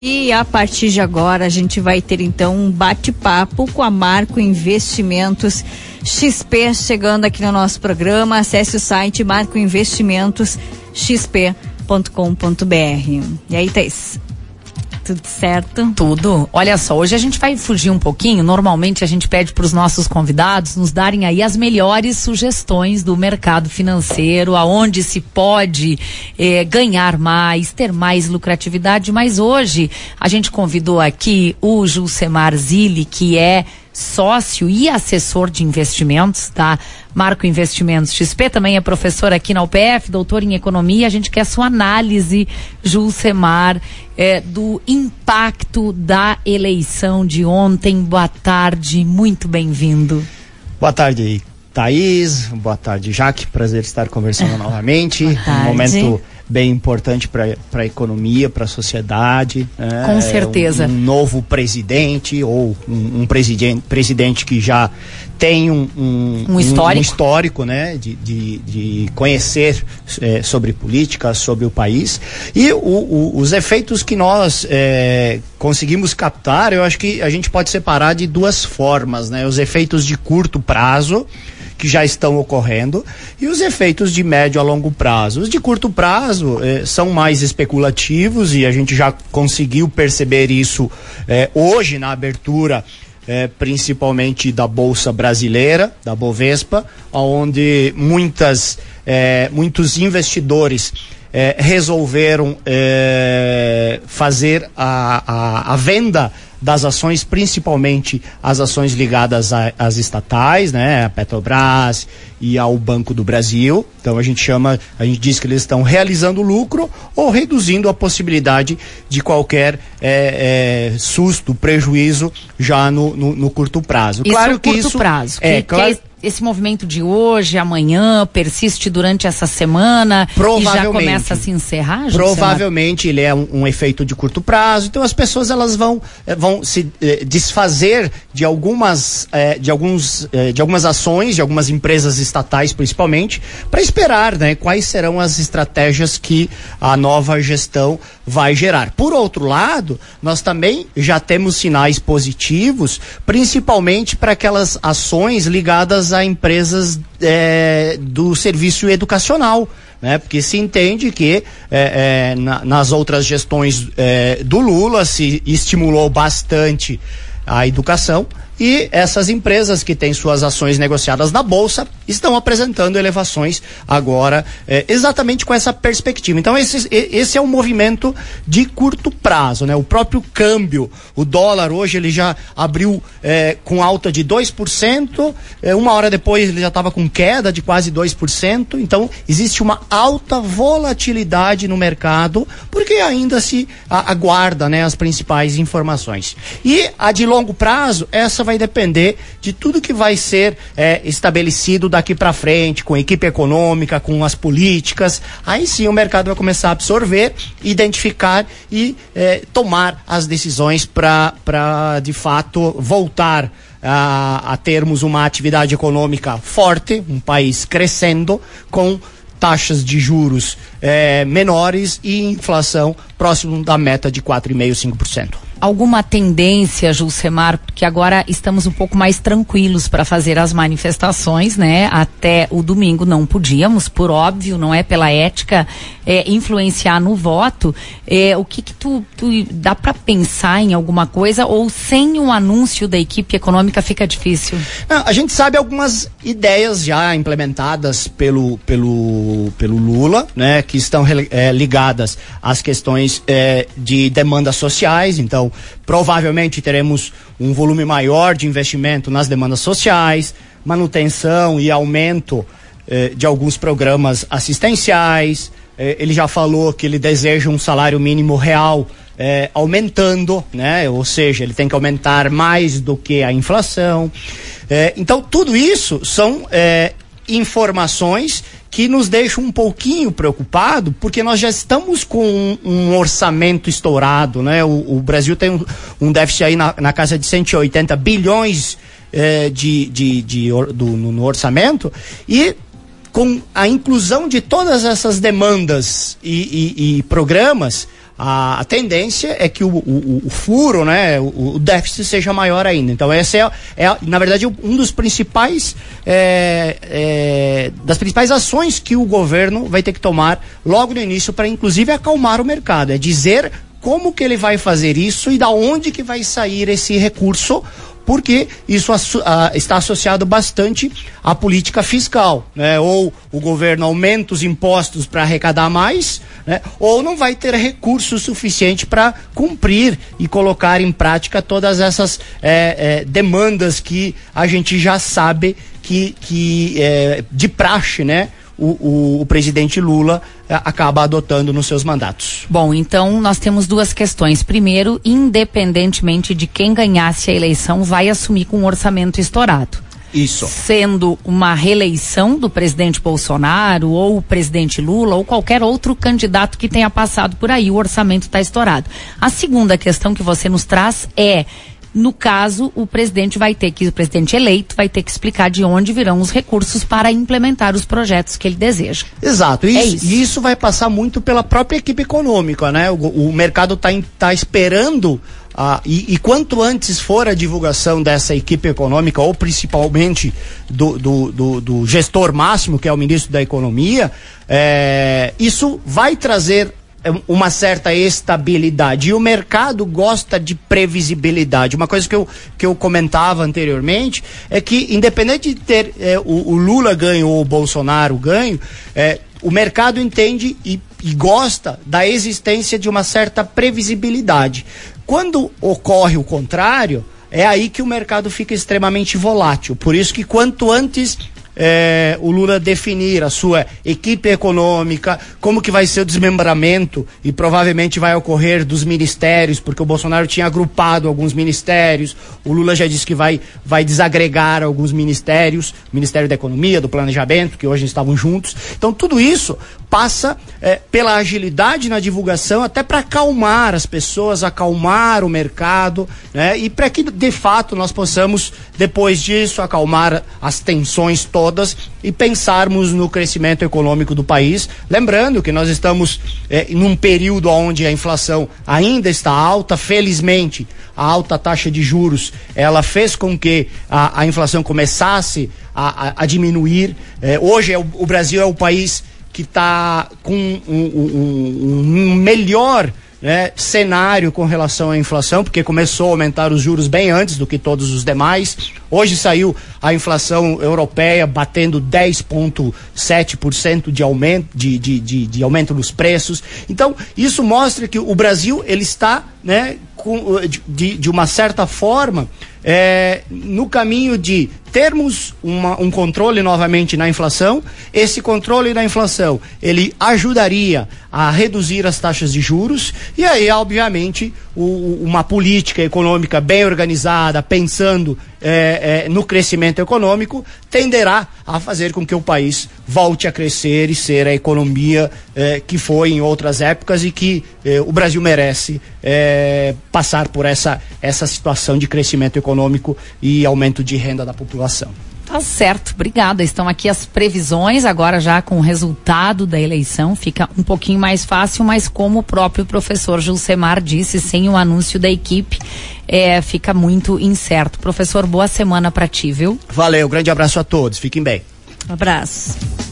E a partir de agora a gente vai ter então um bate-papo com a Marco Investimentos XP chegando aqui no nosso programa. Acesse o site marcoinvestimentosxp.com.br. E aí, Thais? Tudo certo? Tudo. Olha só, hoje a gente vai fugir um pouquinho. Normalmente a gente pede para os nossos convidados nos darem aí as melhores sugestões do mercado financeiro, aonde se pode eh, ganhar mais, ter mais lucratividade. Mas hoje a gente convidou aqui o Julcemar Zilli, que é sócio e assessor de investimentos, tá? Marco Investimentos XP, também é professor aqui na UPF, doutor em economia. A gente quer sua análise, Julcemar, é, do impacto da eleição de ontem. Boa tarde, muito bem-vindo. Boa tarde, Thaís. Boa tarde, Jaque. Prazer estar conversando novamente. Um momento bem importante para a economia, para a sociedade. Né? Com certeza. Um, um, novo presidente ou um, um presidente, presidente que já tem um, um, um histórico, histórico né? de, de, de conhecer é, sobre política, sobre o país. E o, o, os efeitos que nós é, conseguimos captar, eu acho que a gente pode separar de duas formas. Né? Os efeitos de curto prazo que já estão ocorrendo e os efeitos de médio a longo prazo. Os de curto prazo eh, são mais especulativos e a gente já conseguiu perceber isso eh, hoje na abertura. Eh, principalmente da bolsa brasileira, da Bovespa, onde muitas, eh, muitos investidores eh, resolveram fazer a, a, a venda das ações, principalmente as ações ligadas às estatais, né, a Petrobras e ao Banco do Brasil. Então a gente chama, a gente diz que eles estão realizando lucro ou reduzindo a possibilidade de qualquer é, é, susto, prejuízo já no, no, no curto prazo. Isso claro que curto isso prazo. É, que, claro, esse movimento de hoje, amanhã, persiste durante essa semana e já começa a se encerrar? Provavelmente ele é um, um, efeito de curto prazo. Então as pessoas elas vão, eh, vão se eh, desfazer de algumas, eh, de, alguns, eh, de algumas ações, de algumas empresas estatais principalmente, para esperar né, quais serão as estratégias que a nova gestão vai gerar. Por outro lado, nós também já temos sinais positivos, principalmente para aquelas ações ligadas a empresas é, do serviço educacional. Né? Porque se entende que é, é, na, nas outras gestões é, do Lula se estimulou bastante a educação e essas empresas que têm suas ações negociadas na bolsa estão apresentando elevações agora é, exatamente com essa perspectiva. Então esse, esse é um movimento de curto prazo, né? O próprio câmbio, o dólar hoje ele já abriu é, com alta de 2%, é, uma hora depois ele já estava com queda de quase 2%, então existe uma alta volatilidade no mercado porque ainda se aguarda né, as principais informações. E a de prazo, essa vai depender de tudo que vai ser é, estabelecido daqui para frente, com equipe econômica, com as políticas. Aí sim o mercado vai começar a absorver, identificar e é, tomar as decisões para, de fato, voltar a, a termos uma atividade econômica forte, um país crescendo, com taxas de juros é, menores e inflação próximo da meta de 4,5%, 5% alguma tendência, Julcemar, porque agora estamos um pouco mais tranquilos para fazer as manifestações, né? Até o domingo não podíamos, por óbvio, não é pela ética, é, influenciar no voto. É, o que, que tu, tu dá para pensar em alguma coisa ou sem o anúncio da equipe econômica fica difícil? Não, a gente sabe algumas ideias já implementadas pelo, pelo, pelo Lula, né? Que estão é, ligadas às questões é, de demandas sociais, então provavelmente teremos um volume maior de investimento nas demandas sociais, manutenção e aumento eh, de alguns programas assistenciais. Eh, ele já falou que ele deseja um salário mínimo real eh, aumentando, né? Ou seja, ele tem que aumentar mais do que a inflação. Eh, então, tudo isso são eh, informações que nos deixa um pouquinho preocupado, porque nós já estamos com um, um orçamento estourado, né? O, o Brasil tem um, um, déficit aí na, na casa de 180 bilhões eh, de, de, de, do, no, orçamento e com a inclusão de todas essas demandas e, e, e programas, a, a tendência é que o, o, o furo, né, o, o, déficit seja maior ainda. Então essa é, é na verdade um dos principais é, é, das principais ações que o governo vai ter que tomar logo no início para inclusive acalmar o mercado, é dizer como que ele vai fazer isso e da onde que vai sair esse recurso porque isso está associado bastante à política fiscal, né? Ou o governo aumenta os impostos para arrecadar mais, né? Ou não vai ter recurso suficiente para cumprir e colocar em prática todas essas é, é, demandas que a gente já sabe que, que é, de praxe, né? O, o, o presidente Lula é, acaba adotando nos seus mandatos. Bom, então nós temos duas questões. Primeiro, independentemente de quem ganhasse a eleição, vai assumir com um orçamento estourado. Isso. Sendo uma reeleição do presidente Bolsonaro ou o presidente Lula ou qualquer outro candidato que tenha passado por aí, o orçamento está estourado. A segunda questão que você nos traz é no caso, o presidente vai ter que, o presidente eleito vai ter que explicar de onde virão os recursos para implementar os projetos que ele deseja. Exato. Isso, é isso. E isso vai passar muito pela própria equipe econômica, né? O, o mercado está tá esperando ah, e, e, quanto antes for a divulgação dessa equipe econômica, ou principalmente do, do, do, do gestor máximo, que é o ministro da Economia, é, isso vai trazer uma certa estabilidade. E o mercado gosta de previsibilidade. Uma coisa que eu, que eu comentava anteriormente é que, independente de ter é, o, o, Lula ganho ou o Bolsonaro ganho, é, o mercado entende e, e gosta da existência de uma certa previsibilidade. Quando ocorre o contrário, é aí que o mercado fica extremamente volátil. Por isso que quanto antes é, o Lula definir a sua equipe econômica, como que vai ser o desmembramento e provavelmente vai ocorrer dos ministérios, porque o Bolsonaro tinha agrupado alguns ministérios, o Lula já disse que vai, vai desagregar alguns ministérios, Ministério da Economia, do Planejamento, que hoje estavam juntos. Então tudo isso passa é, pela agilidade na divulgação, até para acalmar as pessoas, acalmar o mercado, né? E para que de fato nós possamos, depois disso, acalmar as tensões todas e pensarmos no crescimento econômico do país. Lembrando que nós estamos é, num período onde a inflação ainda está alta, felizmente a alta taxa de juros ela fez com que a, a inflação começasse a, a, a diminuir. É, hoje é o, o Brasil é o país que está com um, um, um melhor né, cenário com relação à inflação, porque começou a aumentar os juros bem antes do que todos os demais. Hoje saiu a inflação europeia batendo 10,7% de aumento, de, de, de, de, aumento nos preços. Então, isso mostra que o Brasil ele está né, com, de, de uma certa forma é, no caminho de termos uma, um controle novamente na inflação, esse controle da inflação ele ajudaria a reduzir as taxas de juros e aí, obviamente, o, uma política econômica bem organizada, pensando é, é, no crescimento econômico, tenderá a fazer com que o país volte a crescer e ser a economia é, que foi em outras épocas e que é, o Brasil merece é, passar por essa, essa situação de crescimento econômico e aumento de renda da população população. Tá certo, obrigada. Estão aqui as previsões, agora já com o resultado da eleição, fica um pouquinho mais fácil, mas como o próprio professor Gilcemar disse, sem o anúncio da equipe, é, fica muito incerto. Professor, boa semana para ti, viu? Valeu, grande abraço a todos, fiquem bem. Um abraço.